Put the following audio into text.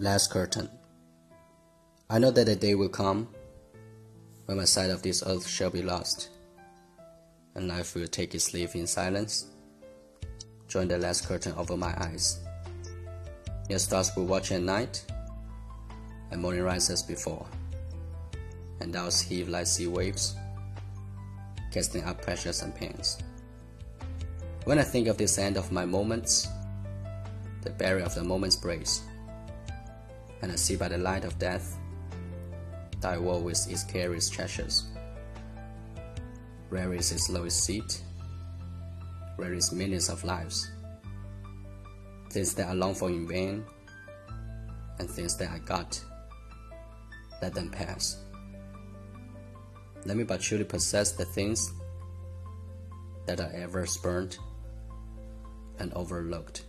Last curtain. I know that a day will come when my sight of this earth shall be lost, and life will take its leave in silence. Join the last curtain over my eyes. Yet stars will watch at night, and morning rises before, and owls heave like sea waves, casting up pressures and pains. When I think of this end of my moments, the barrier of the moments breaks and I see by the light of death thy wall with its careless treasures. Rare is its lowest seat, rare is millions of lives. Things that I long for in vain, and things that I got, let them pass. Let me but truly possess the things that are ever spurned and overlooked.